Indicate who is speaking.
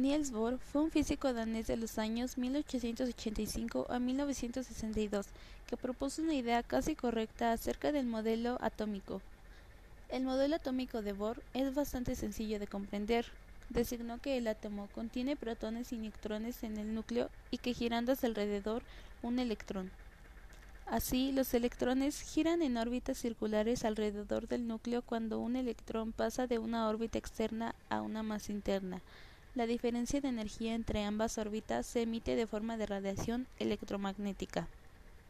Speaker 1: Niels Bohr fue un físico danés de los años 1885 a 1962 que propuso una idea casi correcta acerca del modelo atómico. El modelo atómico de Bohr es bastante sencillo de comprender. Designó que el átomo contiene protones y neutrones en el núcleo y que girando a su alrededor un electrón. Así, los electrones giran en órbitas circulares alrededor del núcleo cuando un electrón pasa de una órbita externa a una más interna. La diferencia de energía entre ambas órbitas se emite de forma de radiación electromagnética.